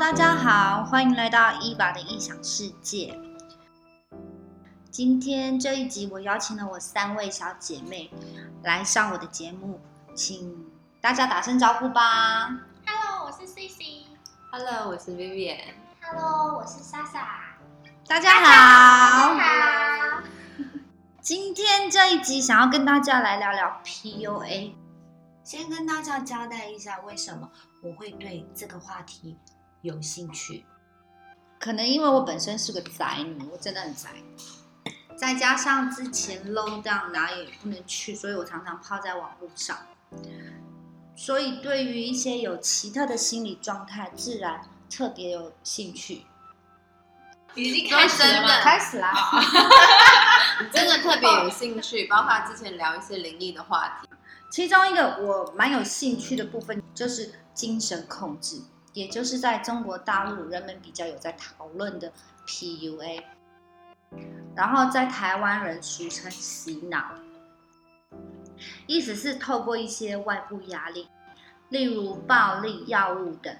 大家好，欢迎来到伊娃的异想世界。今天这一集，我邀请了我三位小姐妹来上我的节目，请大家打声招呼吧。Hello，我是 CC。Hello，我是 Vivian。Hello，我是莎莎。大家好，好。今天这一集想要跟大家来聊聊 PUA。先跟大家交代一下，为什么我会对这个话题有兴趣。可能因为我本身是个宅女，我真的很宅。再加上之前 low down 哪也不能去，所以我常常泡在网络上。所以对于一些有奇特的心理状态，自然特别有兴趣。已经开始了吗开始啦！你真的特别有兴趣，包括之前聊一些灵异的话题。其中一个我蛮有兴趣的部分就是精神控制，也就是在中国大陆人们比较有在讨论的 PUA，然后在台湾人俗称洗脑，意思是透过一些外部压力，例如暴力、药物等，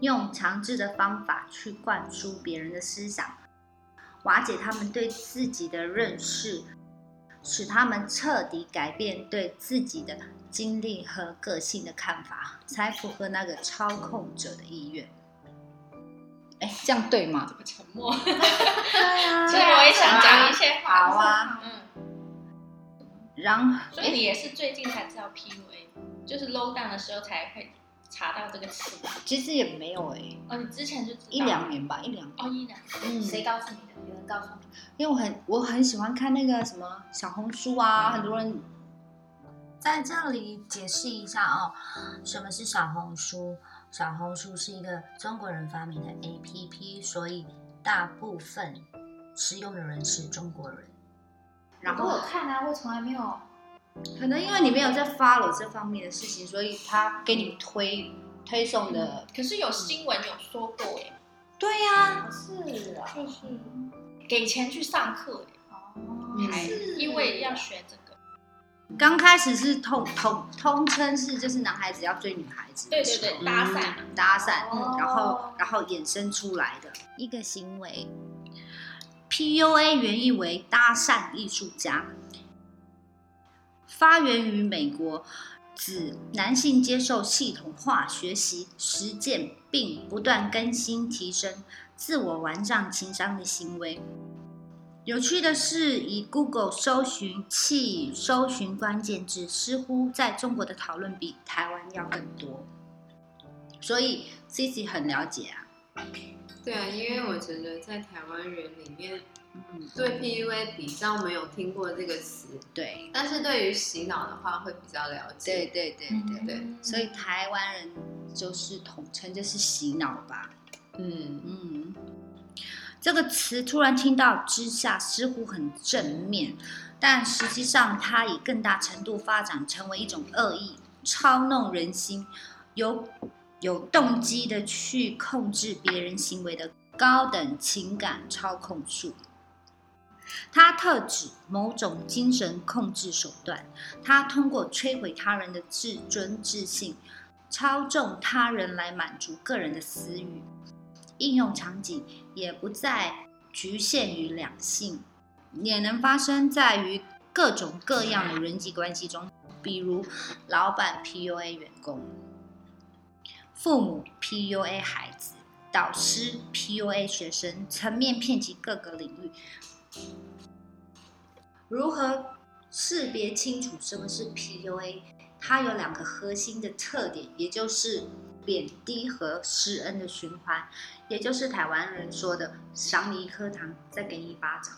用强制的方法去灌输别人的思想，瓦解他们对自己的认识。使他们彻底改变对自己的经历和个性的看法，才符合那个操控者的意愿。哎，这样对吗？沉默。对啊所以我也想讲一些话。好啊。嗯，然后，所以你也是最近才知道 PUA，就是 low down 的时候才会查到这个词。其实也没有哎、哦，你之前就知道一两年吧，一两年。哦，一两嗯谁告诉你的？有人告诉你？因为我很我很喜欢看那个什么小红书啊，很多人在这里解释一下哦，什么是小红书？小红书是一个中国人发明的 APP，所以大部分使用的人是中国人。然后我看啊，我从来没有。可能因为你没有在 follow 这方面的事情，所以他给你推推送的。可是有新闻有说过耶，对呀、是啊，就是给钱去上课耶，嗯还因为要学这个。刚开始是通通通称是就是男孩子要追女孩子对，对对，搭讪。嗯搭讪，哦然后然后衍生出来的一个行为。PUA 原意为搭讪艺术家，发源于美国，指男性接受系统化学习、实践并不断更新、提升自我完善情商的行为。有趣的是，以 Google 搜寻器搜寻关键字，似乎在中国的讨论比台湾要更多。所以 C C 很了解啊。对啊，因为我觉得在台湾人里面，嗯，对 PUA 比较没有听过这个词，对，但是对于洗脑的话会比较了对解。对对对对，嗯所以台湾人就是统称就是洗脑吧。嗯，嗯，这个词突然听到之下似乎很正面，但实际上它以更大程度发展成为一种恶意，操弄人心，有有动机的去控制别人行为的高等情感操控术。它特指某种精神控制手段，它通过摧毁他人的自尊自信，操纵他人来满足个人的私欲。应用场景也不再局限于两性，也能发生在于各种各样的人际关系中，比如老板 PUA 员工，父母 PUA 孩子，导师 PUA 学生，层面遍及各个领域。如何识别清楚什么是 PUA？它有两个核心的特点，也就是贬低和施恩的循环，也就是台湾人说的“赏你一颗糖，再给你一巴掌”，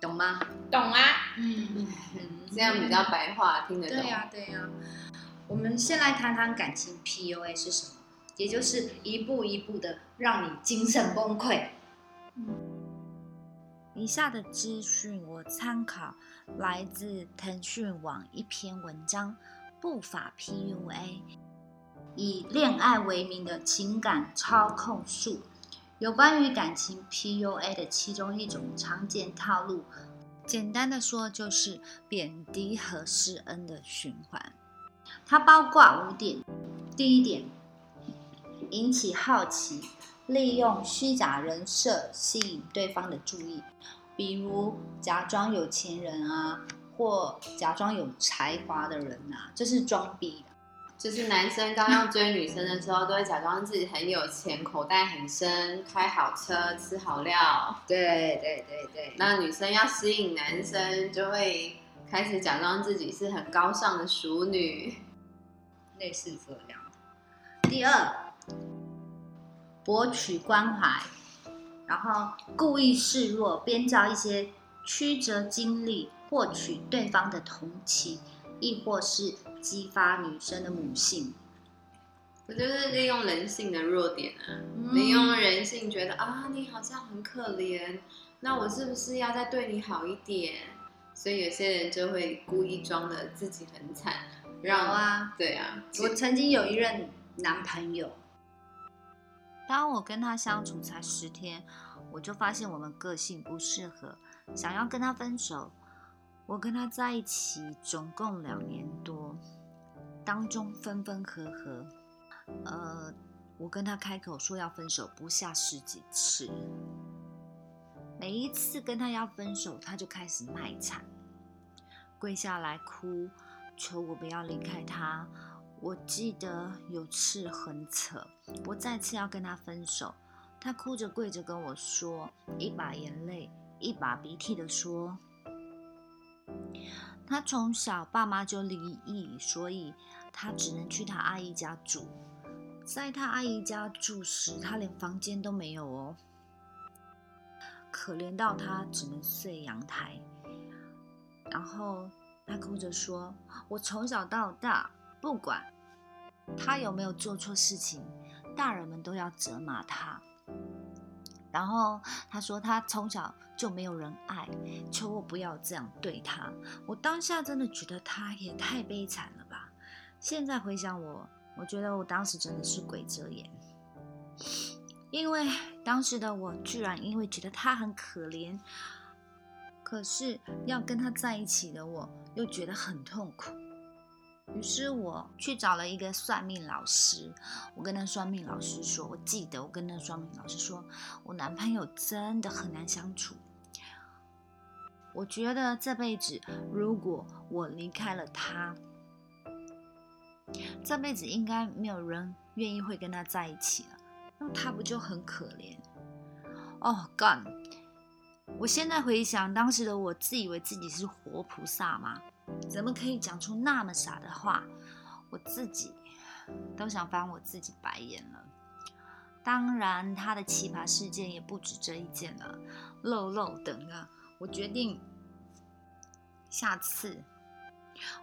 懂吗？懂啊？嗯，这样比较白话，听得懂。对呀、对呀、我们先来谈谈感情 PUA 是什么，也就是一步一步的让你精神崩溃。以下的资讯我参考来自腾讯网一篇文章《不法 PUA》，以恋爱为名的情感操控术。有关于感情 PUA 的其中一种常见套路，简单的说就是贬低和施恩的循环。它包括五点：第一点，引起好奇，利用虚假人设吸引对方的注意，比如假装有钱人啊，或假装有才华的人啊，这是装逼。就是男生刚要追女生的时候，都会假装自己很有钱，口袋很深，开好车，吃好料。对对对对，那女生要吸引男生，就会开始假装自己是很高尚的淑女。类似这样。第二，博取关怀，然后故意示弱，编造一些曲折经历，获取对方的同情，亦或是激发女生的母性。我就是利用人性的弱点啊，嗯利用人性觉得啊，你好像很可怜，那我是不是要再对你好一点？所以有些人就会故意装的自己很惨，有让啊，对啊，我曾经有一任男朋友，当我跟他相处才十天，我就发现我们个性不适合，想要跟他分手。我跟他在一起总共两年多，当中分分合合，呃，我跟他开口说要分手不下十几次，每一次跟他要分手，他就开始卖惨，跪下来哭，求我不要离开他。我记得有次很扯，我再次要跟他分手，他哭着跪着跟我说，一把眼泪一把鼻涕的说，他从小爸妈就离异，所以他只能去他阿姨家住。在他阿姨家住时，他连房间都没有哦，可怜到他只能睡阳台。然后他哭着说：“我从小到大，不管他有没有做错事情，大人们都要责骂他。”然后他说他从小就没有人爱，求我不要这样对他。我当下真的觉得他也太悲惨了。现在回想我，我觉得我当时真的是鬼遮眼，因为当时的我居然因为觉得他很可怜，可是要跟他在一起的我又觉得很痛苦。于是我去找了一个算命老师，我跟那算命老师说，我记得我跟那算命老师说，我男朋友真的很难相处。我觉得这辈子如果我离开了他，这辈子应该没有人愿意会跟他在一起了，那他不就很可怜？哦，干！我现在回想当时的我，自以为自己是活菩萨吗？怎么可以讲出那么傻的话？我自己都想翻我自己白眼了。当然，他的奇葩事件也不止这一件了，漏漏等啊！我决定下次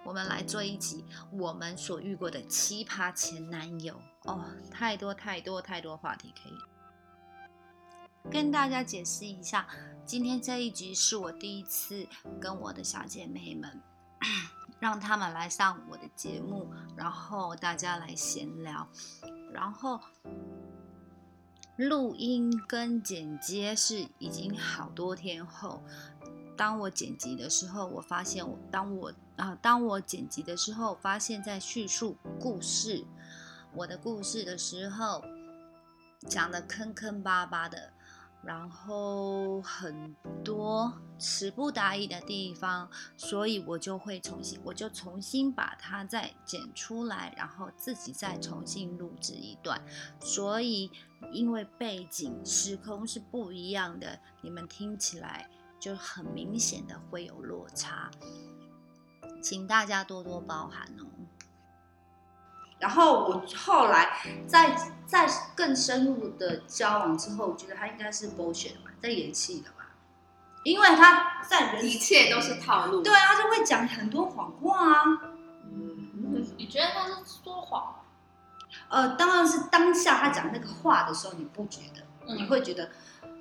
我们来做一集我们所遇过的奇葩前男友哦，太多太多太多话题可以跟大家解释一下。今天这一集是我第一次跟我的小姐妹们。让他们来上我的节目，然后大家来闲聊，然后录音跟剪接是已经好多天后。当我剪辑的时候，我发现我当我啊，当我剪辑的时候，发现在叙述故事我的故事的时候，讲的坑坑巴巴的。然后很多词不达意的地方，所以我就会重新，我就重新把它再剪出来，然后自己再重新录制一段。所以因为背景时空是不一样的，你们听起来就很明显的会有落差，请大家多多包涵哦。然后我后来在在更深入的交往之后，我觉得他应该是 bullshit 吧，在演戏的吧，因为他在人一切都是套路。对啊，他就会讲很多谎话啊。嗯，你觉得他是说谎？呃，当然是当下他讲那个话的时候，你不觉得，嗯你会觉得，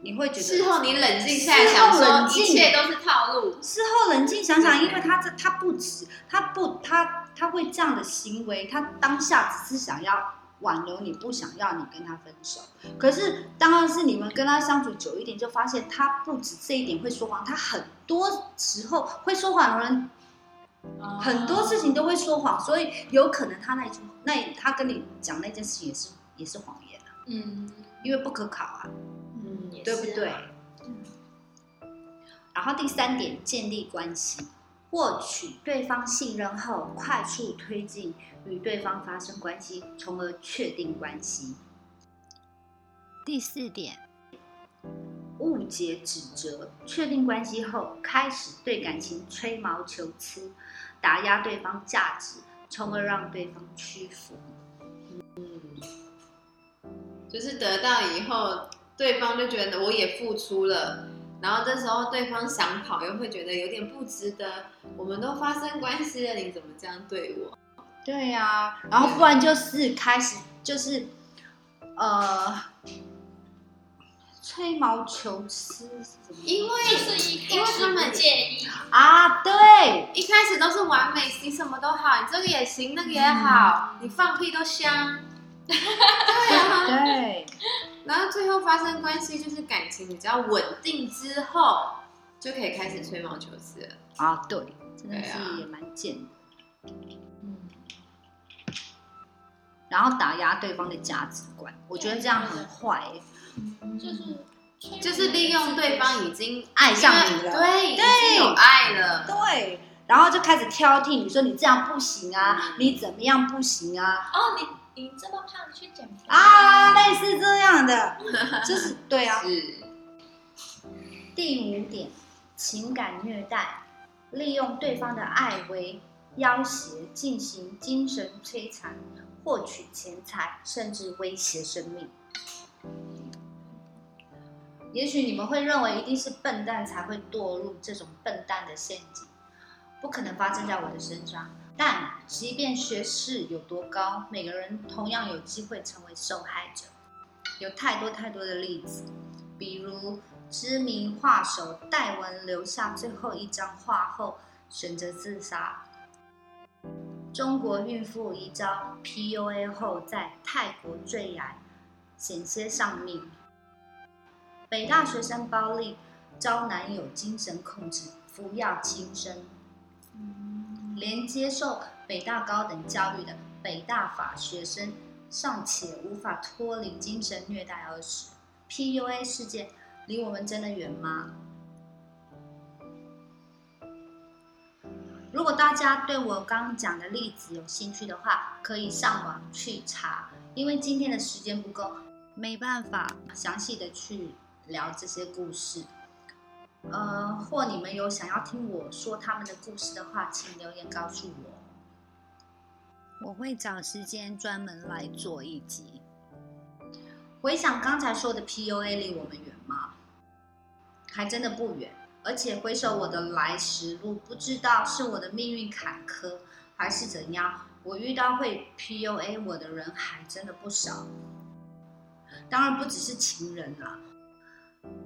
你会觉得事后你冷静下来事想说，一切都是套路。事后冷静想想，因为他这他不止他不他他会这样的行为，他当下只是想要挽留你，不想要你跟他分手。可是当然是你们跟他相处久一点，就发现他不止这一点会说谎，他很多时候会说谎的人，很多事情都会说谎，所以有可能他那一句那他跟你讲那件事情也是也是谎言啊。嗯，因为不可考啊，对不对？然后第三点，建立关系，获取对方信任后，快速推进与对方发生关系，从而确定关系。第四点，误解指责，确定关系后，开始对感情吹毛求疵，打压对方价值，从而让对方屈服。嗯就是得到以后，对方就觉得我也付出了，然后这时候对方想跑，又会觉得有点不值得。我们都发生关系了，你怎么这样对我？对呀、然后不然就是开始就是呃吹毛求疵？因为是因为他们不介意，啊，对，一开始都是完美，你什么都好，你这个也行，那个也好，你放屁都香。对啊，对，然后最后发生关系，就是感情比较稳定之后，就可以开始吹毛求疵了。啊，对，真的是也蛮贱的。嗯，然后打压对方的价值观，我觉得这样很坏耶，就是就是利用对方已经爱上你了，对，已对经有爱了。对，然后就开始挑剔你说你这样不行啊，嗯你怎么样不行啊？哦，你你这么胖，去减肥啊，类似这样的，就是对啊。是，第五点，情感虐待，利用对方的爱为要挟，进行精神摧残，获取钱财，甚至威胁生命。也许你们会认为一定是笨蛋才会堕入这种笨蛋的陷阱，不可能发生在我的身上。但即便学识有多高，每个人同样有机会成为受害者。有太多太多的例子，比如知名画手戴文留下最后一张画后选择自杀。中国孕妇一遭 PUA 后在泰国坠崖，险些丧命。北大学生包丽遭男友精神控制，服药轻生。连接受北大高等教育的北大法学生尚且无法脱离精神虐待而死，PUA 事件离我们真的远吗？如果大家对我刚讲的例子有兴趣的话，可以上网去查，因为今天的时间不够，没办法详细的去聊这些故事。呃，或你们有想要听我说他们的故事的话，请留言告诉我，我会找时间专门来做一集。回想刚才说的 PUA 离我们远吗？还真的不远。而且回首我的来时路，不知道是我的命运坎坷，还是怎样，我遇到会 PUA 我的人还真的不少。当然不只是情人啦，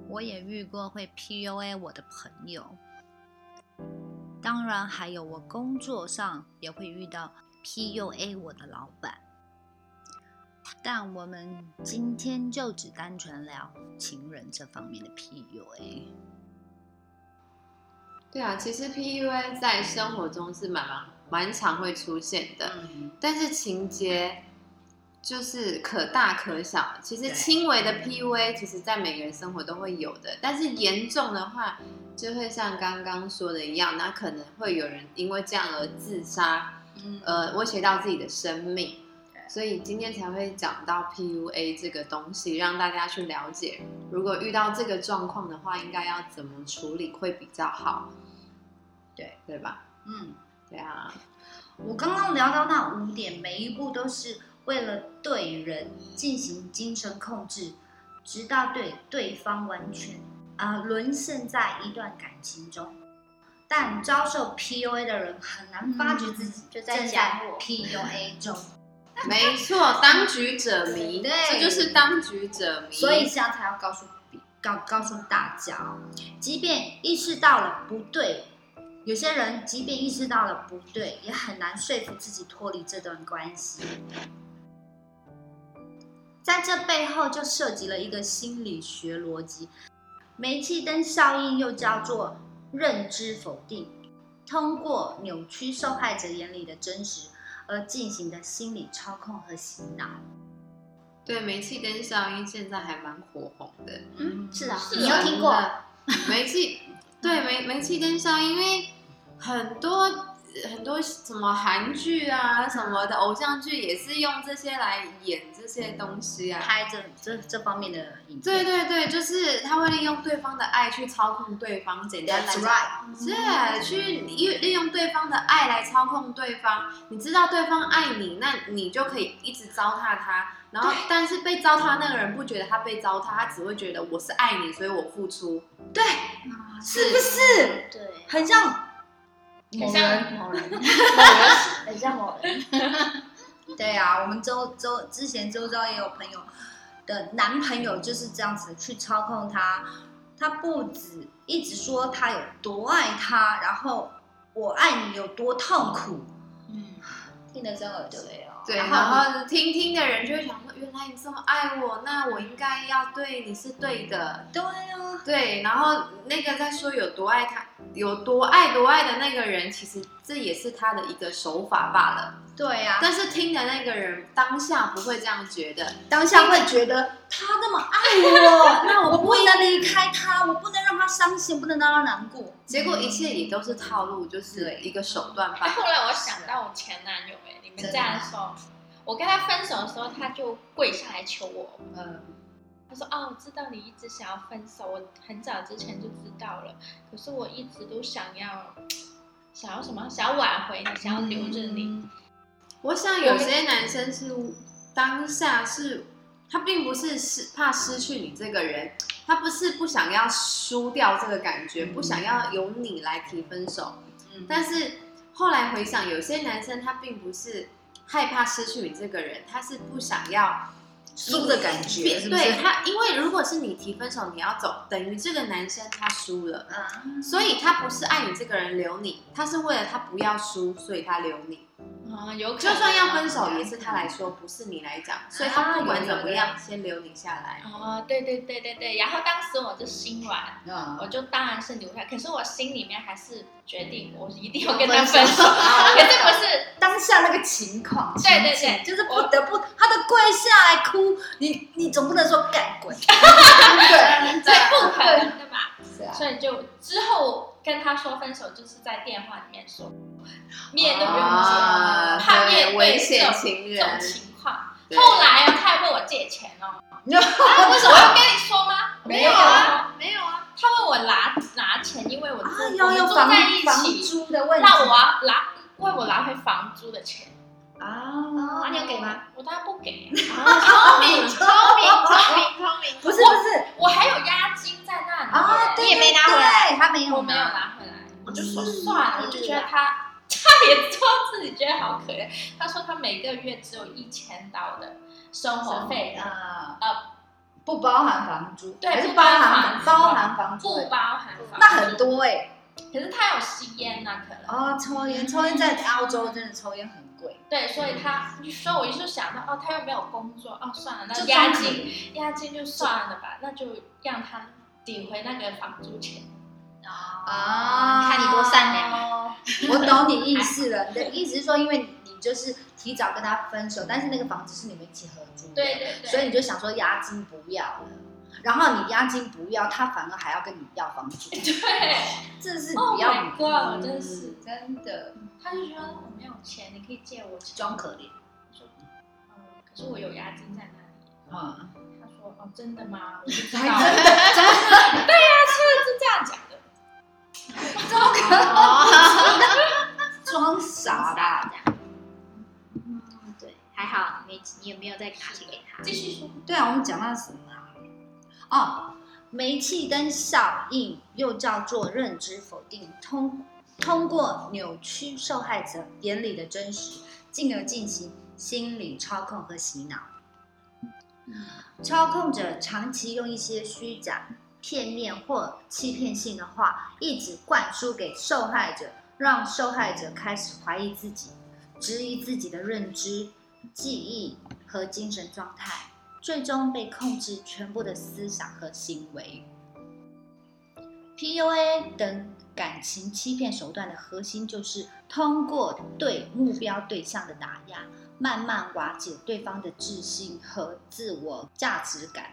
我也遇过会 PUA 我的朋友。当然还有我工作上也会遇到 PUA 我的老板。但我们今天就只单纯聊情人这方面的 PUA。对啊，其实 PUA 在生活中是蛮蛮蛮常会出现的，嗯，但是情节就是可大可小。其实轻微的 PUA，其实在每个人生活都会有的，但是严重的话，就会像刚刚说的一样，那可能会有人因为这样而自杀，嗯呃，威胁到自己的生命对。所以今天才会讲到 PUA 这个东西，让大家去了解，如果遇到这个状况的话，应该要怎么处理会比较好，对对吧？嗯。对啊，我刚刚聊到那五点，每一步都是为了对人进行精神控制，直到对对方完全啊、沦陷在一段感情中。但遭受 PUA 的人很难发觉自己就在正讲 PUA 中，没错，当局者迷，对这就是当局者迷。所以现在才要告诉告告诉大家哦，即便意识到了不对，有些人即便意识到了不对，也很难说服自己脱离这段关系。在这背后就涉及了一个心理学逻辑，煤气灯效应又叫做认知否定，通过扭曲受害者眼里的真实而进行的心理操控和洗脑。对，煤气灯效应现在还蛮火红的。嗯，是啊，是你有听过？煤气，对煤煤气灯效应，因为很多很多什么韩剧啊什么的偶像剧也是用这些来演这些东西啊。拍这这这方面的影片。对对对，就是他会利用对方的爱去操控对方。简单来讲，right。是去利利用对方的爱来操控对方。你知道对方爱你，那你就可以一直糟蹋他。然后，但是被糟蹋那个人不觉得他被糟蹋，他只会觉得我是爱你，所以我付出。对，是不是对，很像某很像人？某人，某人很像某人，对啊，我们周周之前周遭也有朋友的男朋友就是这样子去操控他，他不止一直说他有多爱他，然后我爱你有多痛苦，嗯，听得真耳心。对哦，对，然然后后听听的人就会想说，原来你这么爱我，那我应该要对你是对的。对啊，对，然后那个在说有多爱他，有多爱多爱的那个人，其实这也是他的一个手法罢了。对啊，但是听的那个人当下不会这样觉得，当下会觉得他那么爱我，那我不能离开他，我不能让他伤心，不能让他难过。结果一切也都是套路，就是一个手段罢了。后来我想到我前男友哎、你们这样说，我跟他分手的时候，他就跪下来求我，嗯，他说：“哦，我知道你一直想要分手，我很早之前就知道了，可是我一直都想要，想要什么？想要挽回你，想要留着你。我想有些男生是当下是，他并不是失怕失去你这个人，他不是不想要输掉这个感觉，不想要由你来提分手。嗯但是后来回想，有些男生他并不是害怕失去你这个人，他是不想要输的感觉是不是对他，因为如果是你提分手，你要走，等于这个男生他输了。啊，所以他不是爱你这个人留你，他是为了他不要输，所以他留你。啊，有可能就算要分手，也是他来说，不是你来讲，所以他不管怎么样，先留你下来。哦，对对对对对，然后当时我就心软，嗯我就当然是留下，可是我心里面还是决定我一定要跟他分手，啊 可是不是当下那个情况，对对对就是不得不，他都跪下来哭，你你总不能说干滚，对对不可能对吧？是啊，所以就之后跟他说分手，就是在电话里面说，面都不用见，啊怕面对对危险这种情这种人，情况。后来啊，他还问我借钱哦，啊，为什么要跟你说吗？没有啊，没有啊，他问我拿拿钱，因为我住、啊我要有房们住在一房起，租的问题，那我要拿问我拿回房租的钱，啊，那你有给吗？我当然不给，聪明，聪明，聪明，聪明，不是不是我还有押金在那里啊，对你也没拿回来对他没有，我没有，拿回来，我就说算了，我就觉得他。他也说自己觉得好可怜，他说他每个月只有一千刀的生活费，啊。呃，不包含房租，对还是包不包含含包含房租。不，包含房租。那很。多哎，可是他有吸烟呐、可能。哦，抽烟，抽烟在澳洲真的抽烟很贵，对，所以他，所以我就想到，哦，他又没有工作，哦，算了，那就押装金，押金就算了吧，那就让他抵回那个房租钱。啊，看你多善良，哦。我懂你意思了，你的意思是说，因为你就是提早跟他分手，但是那个房子是你们一起合租的，对对对，所以你就想说押金不要了，然后你押金不要，他反而还要跟你要房租，对，这是 Oh 比较 my god，真是真的他就说我没有钱，你可以借我钱。装可怜，我说，嗯，可是我有押金在那里。嗯，他说，哦，真的吗？我就知道。真的真的。装傻吧？这样。嗯，对，还好你没你也没有再拿钱给他。继续说。对啊，我们讲到什么啊？哦，煤气灯效应又叫做认知否定，通通过扭曲受害者眼里的真实，进而进行心理操控和洗脑。操控者长期用一些虚假、片面或欺骗性的话，一直灌输给受害者，让受害者开始怀疑自己，质疑自己的认知、记忆和精神状态，最终被控制全部的思想和行为。PUA 等感情欺骗手段的核心就是通过对目标对象的打压，慢慢瓦解对方的自信和自我价值感，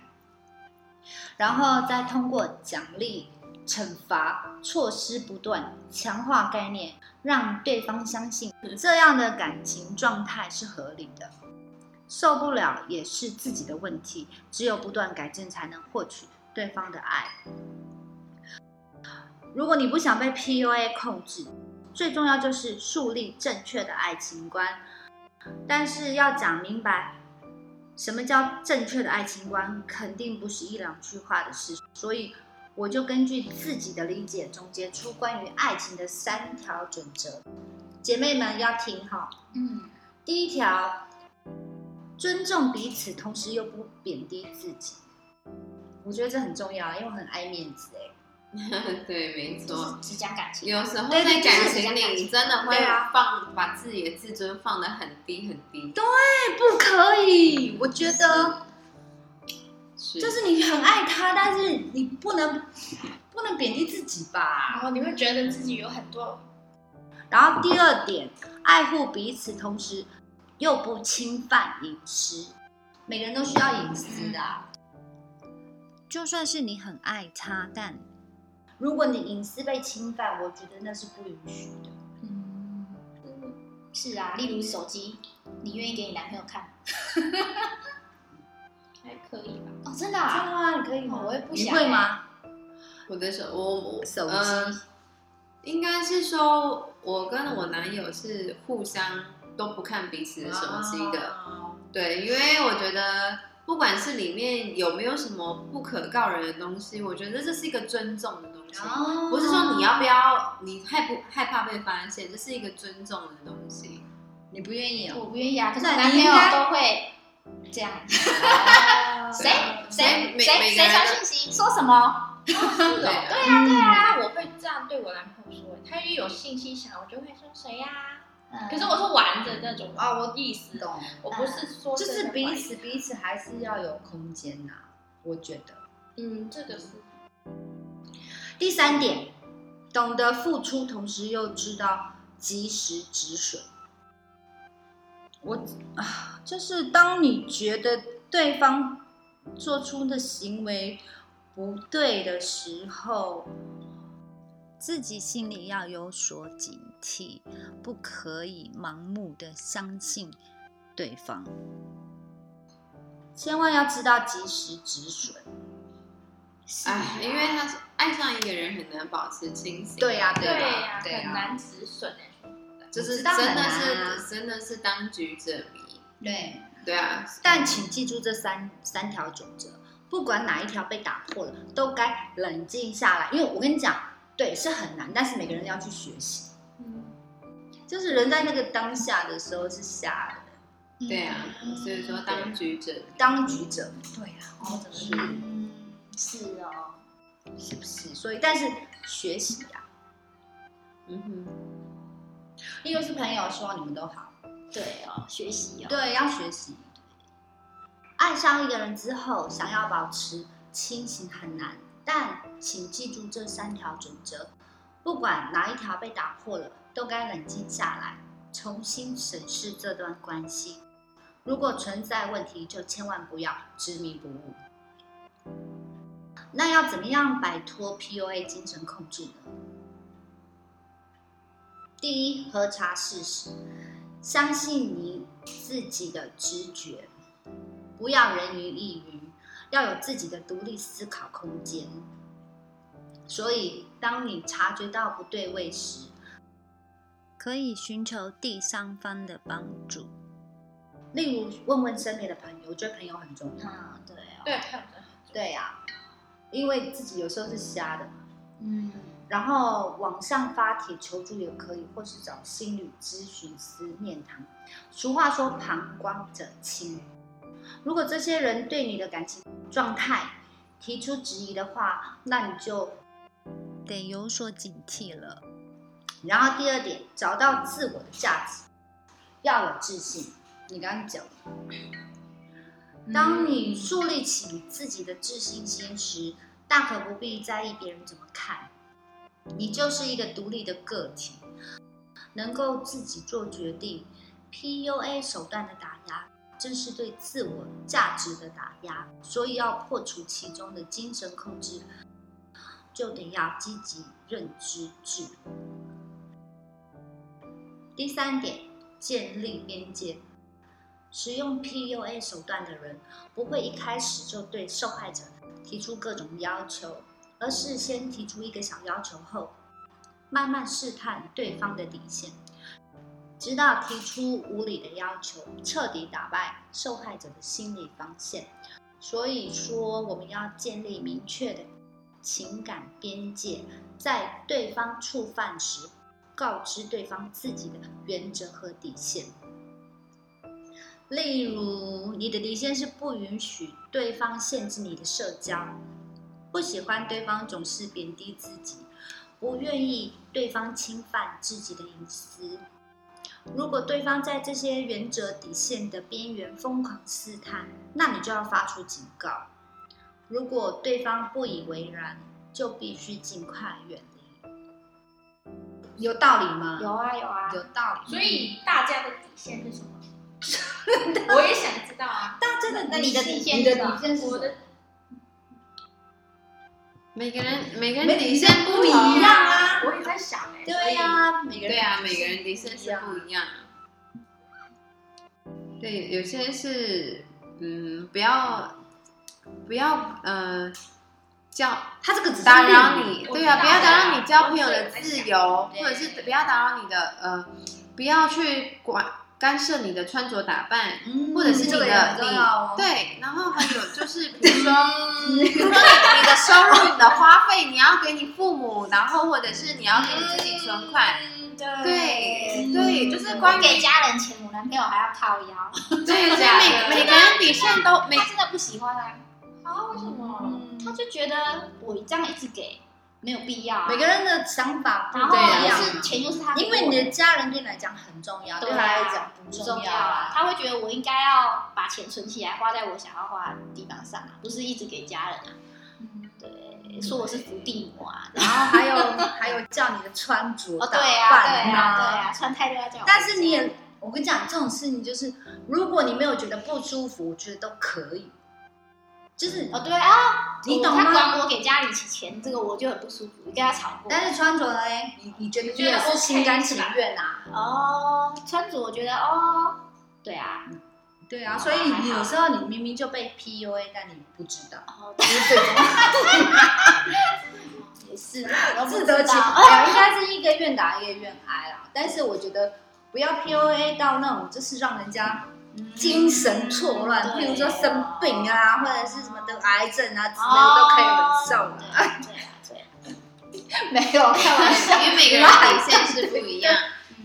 然后再通过奖励、惩罚措施不断，强化概念，让对方相信这样的感情状态是合理的。受不了也是自己的问题，只有不断改正才能获取对方的爱。如果你不想被 PUA 控制，最重要就是树立正确的爱情观。但是要讲明白，什么叫正确的爱情观，肯定不是一两句话的事。所以我就根据自己的理解，总结出关于爱情的三条准则。姐妹们要听哈，嗯，第一条，尊重彼此，同时又不贬低自己。我觉得这很重要，因为我很爱面子哎。对，没就是错。只讲感情，有时候在感就是情里，你真的会放把自己的自尊放得很低很低。对不可以，我觉得是就是你很爱他，但是你不能不能贬低自己吧然吧。后你会觉得自己有很多然后第二点，爱护彼此，同时又不侵犯隐私。每个人都需要隐私的啊、就算是你很爱他，但如果你隐私被侵犯，我觉得那是不允许的。嗯，是啊，例如手机，你愿意给你男朋友看？还可以吧。哦，真的真的啊？吗？你可以吗？你我也不想你会吗？我的手，我我手机呃应该是说，我跟我男友是互相都不看彼此的手机的。哦对，因为我觉得不管是里面有没有什么不可告人的东西，我觉得这是一个尊重的东西。哦不是说你要不要，你害不害怕被发现，这是一个尊重的东西。你不愿意哦？我不愿意啊，可是男朋友都会这样。谁谁每谁谁传讯息说什么？对 对啊啊，对啊，我会这样对我男朋友说，他一有信息想，我就会说谁呀、嗯可是我是玩的那种啊，我意思，懂，我不是说就是彼，此彼此还是要有空间呐、我觉得。嗯，这个是第三点，懂得付出，同时又知道及时止损。我啊，就是当你觉得对方做出的行为不对的时候，自己心里要有所警惕，不可以盲目的相信对方，千万要知道及时止损。是哎，因为他是爱上一个人很难保持清醒。对呀、对对呀、呀，对呀、很难止损哎。就是真的是真的是当局者迷。对。对啊，但请记住这三三条准则，不管哪一条被打破了，都该冷静下来。因为我跟你讲，对，是很难，但是每个人要去学习。嗯，就是人在那个当下的时候是瞎的，对啊，所以说当局者迷。当局者迷。对啊，哦，怎么是？嗯，是哦，是不是？所以，但是学习呀、嗯哼，因为是朋友，希望你们都好。对哦，学习哦，对，要学习。爱上一个人之后，想要保持清醒很难，但请记住这三条准则，不管哪一条被打破了，都该冷静下来，重新审视这段关系。如果存在问题，就千万不要执迷不悟。那要怎么样摆脱 PUA 精神控制呢？第一，核查事实，相信你自己的直觉，不要人云亦云，要有自己的独立思考空间。所以，当你察觉到不对位时，可以寻求第三方的帮助，例如问问身边的朋友，我觉得朋友很重要。嗯，对哦，对，看着对呀、因为自己有时候是瞎的嘛。嗯，然后网上发帖求助也可以，或是找心理咨询师面谈。俗话说“旁观者清”，如果这些人对你的感情状态提出质疑的话，那你就得有所警惕了。然后第二点，找到自我的价值，要有自信。你刚刚讲的，当你树立起自己的自信心时，大可不必在意别人怎么看。你就是一个独立的个体，能够自己做决定，PUA 手段的打压，正是对自我价值的打压，所以要破除其中的精神控制，就得要积极认知自我。第三点，建立边界。使用 PUA 手段的人，不会一开始就对受害者提出各种要求，而是先提出一个小要求后，慢慢试探对方的底线，直到提出无理的要求，彻底打败受害者的心理防线。所以说，我们要建立明确的情感边界，在对方触犯时，告知对方自己的原则和底线。例如，你的底线是不允许对方限制你的社交，不喜欢对方总是贬低自己，不愿意对方侵犯自己的隐私。如果对方在这些原则底线的边缘疯狂试探，那你就要发出警告。如果对方不以为然，就必须尽快远离。有道理吗？有啊有啊，有道理。所以大家的底线是什么？我也想知道啊。大家的那你的底线你的是底线是什么？我的每个人每个人底线不一样啊。我也在想哎、对呀、每个人对啊，每个人底线是不一样。对，有些是嗯，不要不要呃叫他这个只打扰你，对啊，不要打扰你交朋友的自由，或者是不要打扰你的呃，不要去管干涉你的穿着打扮，嗯或者是你的你。对，然后还有就是比如说，比如说你你的收入、你的花费，你要给你父母，然后或者是你要给你自己存款，嗯对对，就是关于给家人钱，我男朋友还要靠腰，对，所以每每个人底线都每他真的不喜欢啊，啊？为什么？嗯他就觉得我这样一直给没有必要啊，每个人的想法不一样钱又是他给因，为你的家人对你来讲很重要，对对他来啊讲不不重重要啊，啊。他会觉得我应该要把钱存起来，花在我想要花的地方上啊，不是一直给家人啊。嗯对，说我是伏地魔啊，然后还有还有叫你的穿着哦，打对啊，扮对啊，对啊，穿太多要叫我。但是你也，我跟你讲，这种事情就是，如果你没有觉得不舒服，我觉得都可以。就是，哦，对啊，你懂吗他管我给家里钱，这个我就很不舒服，你跟他吵过。但是穿着呢，你你觉得觉得也是心甘情愿啊？哦，穿着我觉得哦，对啊，对啊，所以你有时候你明明就被 PUA，但你不知道。也是，自得其哎，应该是一个愿打一个愿挨啦。但是我觉得不要 PUA 到那种就是让人家精神错乱，嗯譬如说生病啊，或者是什么得癌症啊之类的哦都可以忍受的。啊，对啊，对啊，没有开玩笑，因为每个人底线是不一样。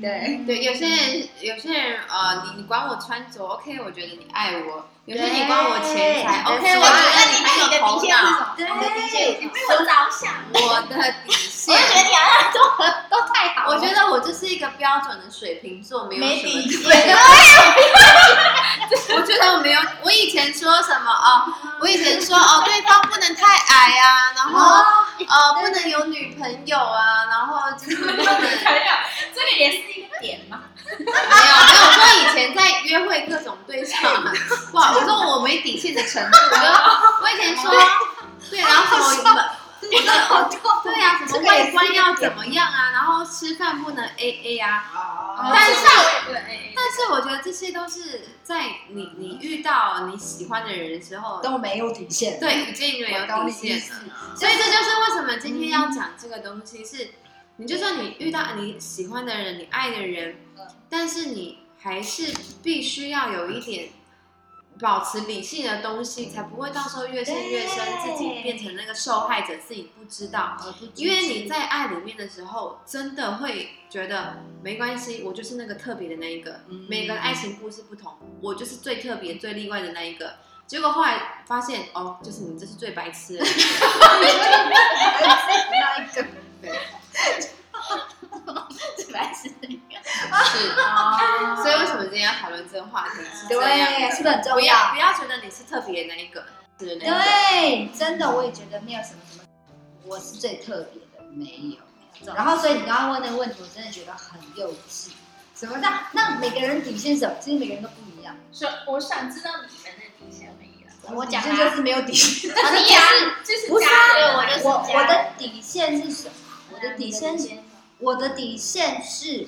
对对，有些人有些人呃，你你管我穿着，OK，我觉得你爱我；有些人你管我钱财，OK，我觉得你很有头脑。你的底线是什么？为我着想。我的底线 我就，觉得你好像都都太好了。我觉得我就是一个标准的水瓶座，没有没什么底对线，我觉得我没有，我以前说什么哦？我以前说哦，对方不能太矮啊，然后呃不能有女朋友啊，然后就是 不能没有没有，这个也是一个点嘛。我说以前在约会各种对象，哇，我说我没底线的程度，我就我以前说对，然后什么 我的好痛。对啊，什么外观要怎么样啊，然后吃饭不能 A A 啊，哦但是我也不能 A 但是我觉得这些都是在你你遇到你喜欢的人的时候，都没有底线。对，已经没有底线了。所以这就是为什么今天要讲这个东西是，你就算你遇到你喜欢的人、你爱的人嗯，但是你还是必须要有一点保持理性的东西，才不会到时候越陷越深，自己变成那个受害者，自己不知道。因为你在爱里面的时候，真的会觉得没关系，我就是那个特别的那一个。嗯每个爱情故事不同，我就是最特别、最例外的那一个。结果后来发现，哦，就是你这是最白痴的。那一个，是那个。是，所以为什么今天要讨论这个话题？是这样对，是不是很不重要？要不要觉得你是特别的那一个，是那个。对，真的我也觉得没有什么什么，我是最特别的，没有。然后，所以你刚刚问那个问题，我真的觉得很幼稚，什么的？那每个人底线是什么？其实每个人都不一样。所以我想知道你们的底线没有。我讲底线就是没有底线。啊，你也是，就是不是家人对我就是我我的底线是什么？我的底线，是我的底线是，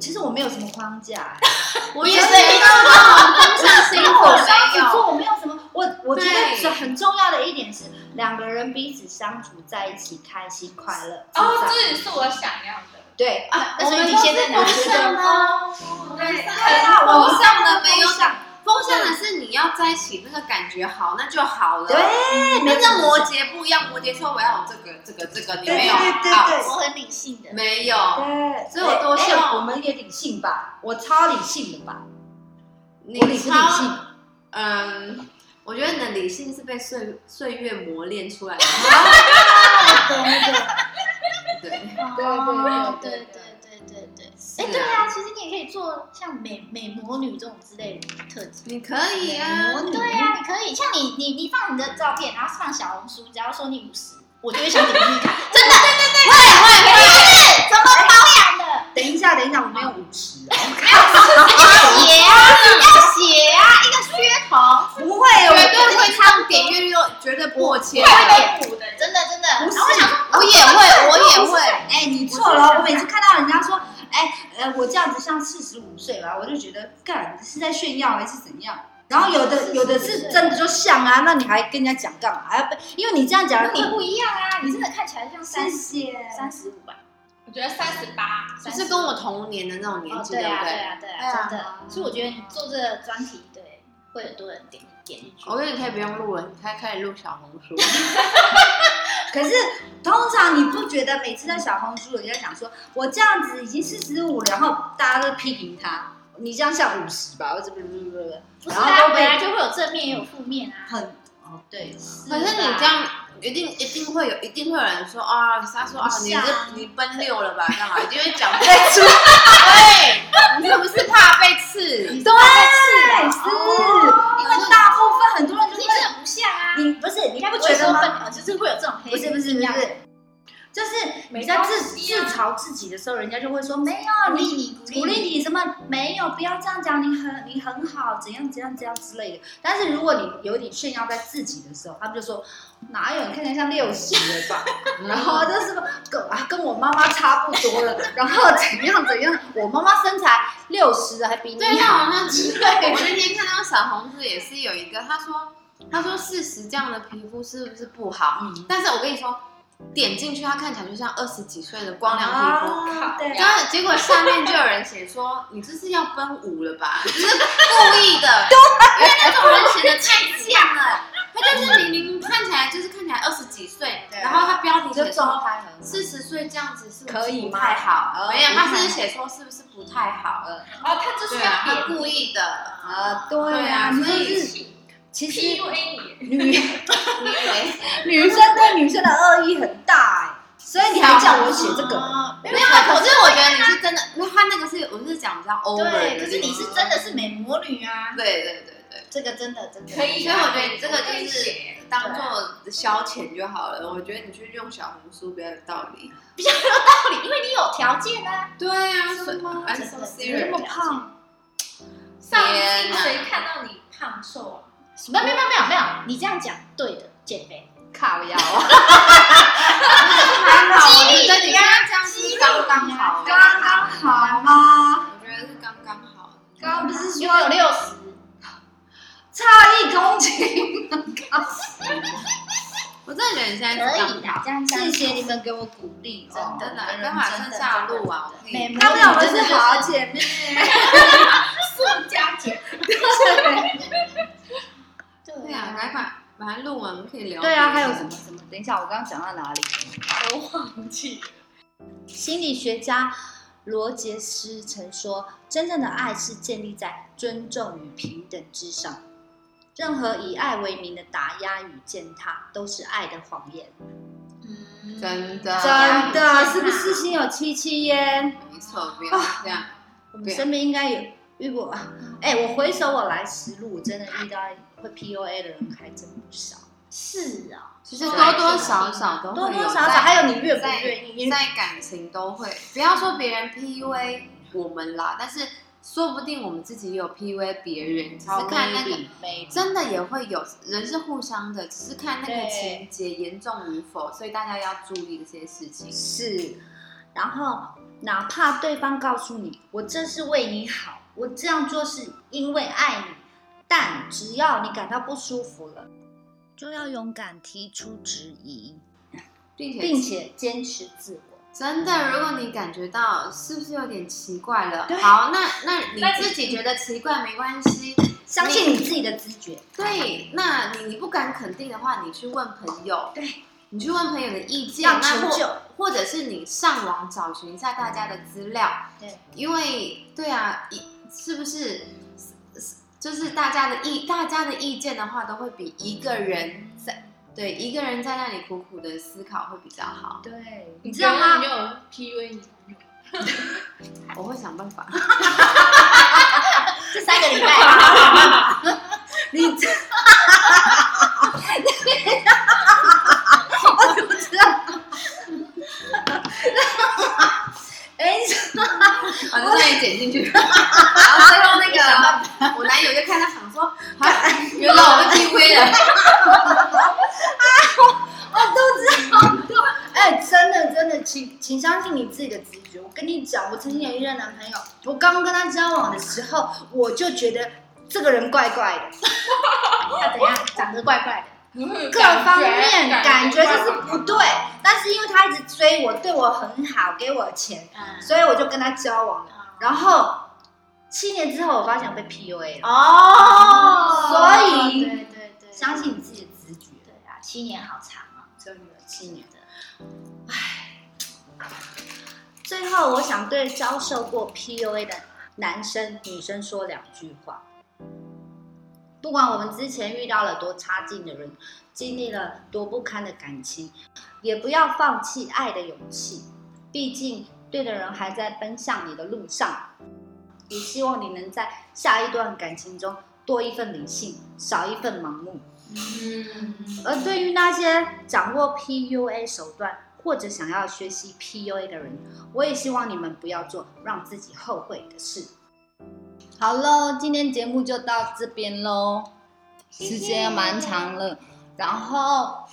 其实我没有什么框架。我也是遇到这种风象星座我双子没有，座我没有什么，我我觉得是很重要的一点是，两个人彼此相处在一起，开心快乐。哦，这也是我想要的。对啊，那所以你现在哪？我们都是风象的哦，对很风象的没有风象风象的是你要在一起那个感觉好，那就好了。对，没跟着摩羯不一样，摩羯说我要有这个这个这个，你没有对对好。对。我很理性的，没有，对，所以我多希望哎我们也理性吧，我超理性的吧，你我理不理性？嗯，我觉得你的理性是被岁岁月磨练出来的。对对。对对对对哎，对啊，其实你也可以做像美美魔女这种之类的特辑。你可以啊魔。女对啊，你可以，像你你你放你的照片，然后放小红书，只要说你五十，我就会想点进去看。真的，对对对，会会会，怎么保养的？等一下，等一下，我没有五十哦，写啊，你要写啊，一个噱头，不会，绝对会唱点阅率都绝对破千。会被补的，真的真的。不是我想说，我也会，我也会。哎，你错了，我每次看到人家说，哎，呃，我这样子像四十五岁吧，我就觉得，干是在炫耀还是怎样？然后有的有的是真的就像啊，那你还跟人家讲干嘛？还要被，因为你这样讲，你你不一样啊，你真的看起来像三谢谢三十五吧？我觉得三十八，就是跟我同年的那种年哦，纪，对啊，不对？对啊，对对啊啊，真的。所以我觉得你做这个专题，对，会很多人点点进去。我觉得你可以不用录了，你可以开始录小红书。可是通常你不觉得每次在小红书有人家讲说，我这样子已经四十五，然后大家都批评他，你这样像五十吧，或者不不不不，不是啊，然后都被本来就会有正面也有负面啊。很哦对，可是你这样一定一定会有，一定会有人说啊，他说啊，你像这你奔六了吧？干嘛？一定会讲不出。对，你是不是怕被刺？对，是，因为大部分很多人就像啊！你不是你该不觉得吗？就是会有这种黑不是不是不是，就是你在自自嘲自己的时候，人家就会说没有鼓励你你，鼓励你什么没有，不要这样讲，你很你很好，怎样怎样怎样之类的。但是如果你有点炫耀在自己的时候，他们就说哪有你看起来像六十了吧？然后就是说跟啊跟我妈妈差不多了，然后怎样怎样，我妈妈身材六十还比你对，那好。好像我那天看到小红书也是有一个，他说他说四十这样的皮肤是不是不好？嗯但是我跟你说，点进去他看起来就像二十几岁的光亮皮肤。啊对然后结果下面就有人写说：“你这是要奔五了吧？你这是故意的，因为那种人写的太像了。他就是明明看起来就是看起来二十几岁，然后他标题就写说四十岁这样子是不是可以吗太好？哦没有，他是写说是不是不太好？了哦，他就是要故意的。啊，对对啊所以是其实女女生对女生的恶意很大哎、所以你还叫我写这个？哦没有，可是我觉得你是真的，因为他那个是我是讲比较 over 的对，可是你是真的是美魔女啊，对对对对。这个真的真的可以所以我觉得你这个就是当做消遣就好了。我觉得你去用小红书比较有道理。比较有道理，因为你有条件啊。对啊，所以吗 I'm 真 so 的那 serious。么胖，上天哪次谁看到你胖瘦啊？没有没有没有没有，你这样讲对的，减肥。靠腰啊，还好，我觉得你刚刚这样是刚刚好，刚刚好吗？我觉得是刚刚好。刚刚不是说有六十？差一公斤？我真的觉得你现在可以的，，这样谢谢你们给我鼓励哦，真的真的上下路啊，他们两个女真的是好姐妹，速加减，对啊，来把把它录完，我们可以聊。对啊，还有什么？什么？等一下，我刚刚讲到哪里？都忘记了。心理学家罗杰斯曾说：“真正的爱是建立在尊重与平等之上。任何以爱为名的打压与践踏，都是爱的谎言。嗯真的真的，是不是心有戚戚焉？没错，不要这样。我们身边应该有遇过啊。哎，我回首我来时路，我真的遇到会 PUA 的人还真不少。是啊，其实多多少少都多多少少还有你愿不愿意？在感情都会，不要说别人 PUA 我们啦，但是说不定我们自己也有 PUA 别人，只是看那个真的也会有人是互相的，只是看那个情节严重与否，所以大家要注意这些事情。是，然后哪怕对方告诉你我这是为你好，我这样做是因为爱你，但只要你感到不舒服了，就要勇敢提出质疑，并且并且坚持自我。真的，如果你感觉到是不是有点奇怪了，好，那那你自己觉得奇怪没关系，相信你自己的直觉。对，那你你不敢肯定的话，你去问朋友，对，你去问朋友的意见，要那求救或或者是你上网找寻一下大家的资料，对，因为对啊，一是不是就是大家的意大家的意见的话，都会比一个人在对一个人在那里苦苦的思考会比较好。对，你知道吗你？有 PUA 你男友？我会想办法。这三个礼拜啊，你这 我怎么知道？哎，反正那里剪进去，然后最后那个我男友就看到想说，啊，原来我被 PUA 了。我肚子好痛！哎，真的真的，请请相信你自己的直觉。我跟你讲，我曾经有一任男朋友，我刚跟他交往的时候，我就觉得这个人怪怪的，他怎样？长得怪怪的，各方面感觉就是不对。但是因为他一直追我，对我很好，给我钱，嗯，所以我就跟他交往了。然后七年之后，我发现我被 PUA 了。哦，所以对对对，相信你自己的直觉，对啊，七年好长啊，真的七年的。唉，最后我想对遭受过 PUA 的男生、女生说两句话。不管我们之前遇到了多差劲的人，经历了多不堪的感情，也不要放弃爱的勇气。毕竟，对的人还在奔向你的路上。也希望你能在下一段感情中多一份理性，少一份盲目。嗯，而对于那些掌握 PUA 手段或者想要学习 PUA 的人，我也希望你们不要做让自己后悔的事。好喽，今天节目就到这边喽，时间也蛮长了，然后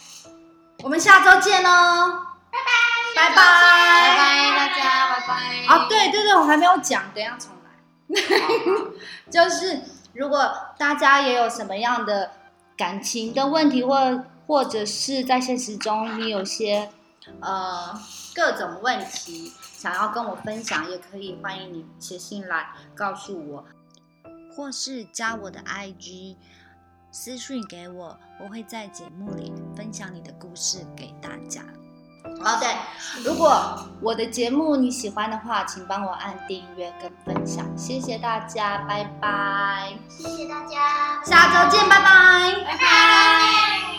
我们下周见喽，拜拜，拜拜。拜拜大家，拜拜。啊，对对对，我还没有讲，等一下重来。就是如果大家也有什么样的感情的问题，或或者是在现实中你有些呃各种问题想要跟我分享，也可以欢迎你写信来告诉我，或是加我的 IG 私讯给我，我会在节目里分享你的故事给大家。好的，如果我的节目你喜欢的话，请帮我按订阅跟分享，谢谢大家，拜拜，谢谢大家，下周见，拜拜。拜拜。